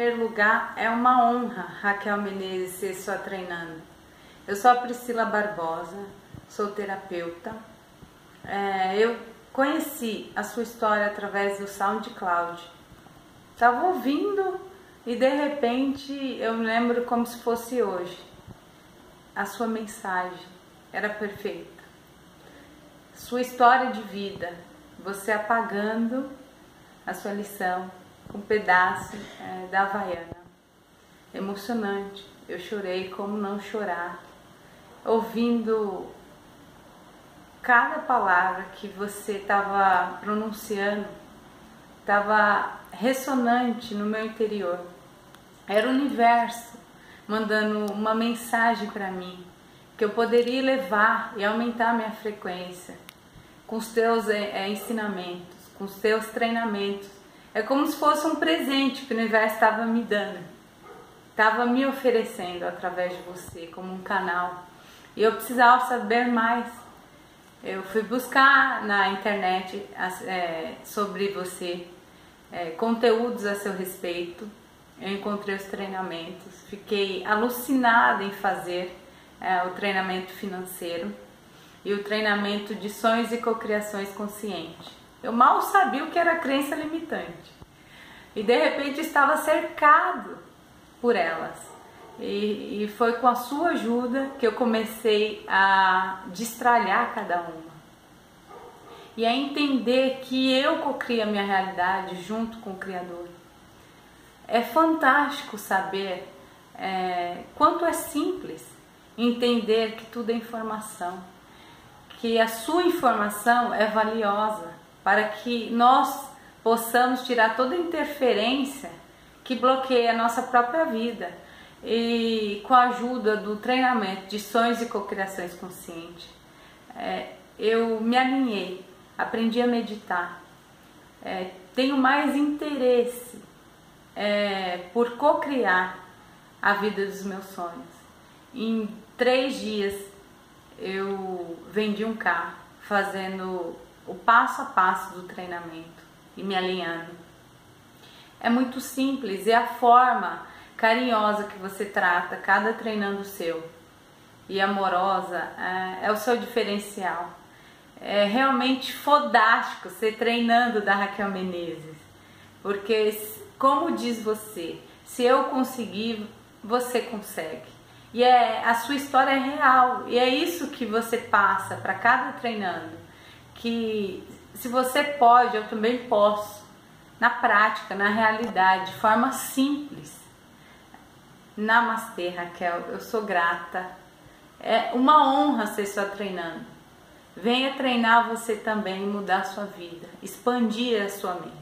primeiro lugar, é uma honra, Raquel Menezes, ser sua treinando. Eu sou a Priscila Barbosa, sou terapeuta. É, eu conheci a sua história através do SoundCloud. Estava ouvindo e de repente eu lembro como se fosse hoje. A sua mensagem era perfeita. Sua história de vida, você apagando a sua lição um pedaço é, da Havaiana. Emocionante. Eu chorei como não chorar, ouvindo cada palavra que você estava pronunciando, estava ressonante no meu interior. Era o universo mandando uma mensagem para mim que eu poderia levar e aumentar minha frequência com os teus é, ensinamentos, com os teus treinamentos é como se fosse um presente que o universo estava me dando, estava me oferecendo através de você, como um canal. E eu precisava saber mais. Eu fui buscar na internet é, sobre você, é, conteúdos a seu respeito. Eu encontrei os treinamentos, fiquei alucinada em fazer é, o treinamento financeiro e o treinamento de sonhos e cocriações conscientes. Eu mal sabia o que era crença limitante. E de repente estava cercado por elas. E, e foi com a sua ajuda que eu comecei a destralhar cada uma. E a entender que eu cocrio a minha realidade junto com o Criador. É fantástico saber é, quanto é simples entender que tudo é informação, que a sua informação é valiosa para que nós possamos tirar toda interferência que bloqueia a nossa própria vida e com a ajuda do treinamento de sonhos e cocriações conscientes, é, eu me alinhei, aprendi a meditar, é, tenho mais interesse é, por cocriar a vida dos meus sonhos. Em três dias eu vendi um carro fazendo o passo a passo do treinamento e me alinhando. É muito simples e a forma carinhosa que você trata cada treinando seu e amorosa é, é o seu diferencial. É realmente fodástico ser treinando da Raquel Menezes, porque como diz você, se eu conseguir, você consegue. E é a sua história é real e é isso que você passa para cada treinando que se você pode, eu também posso. Na prática, na realidade, de forma simples. Namastê, Raquel, eu sou grata. É uma honra ser sua treinando. Venha treinar você também e mudar sua vida, expandir a sua mente.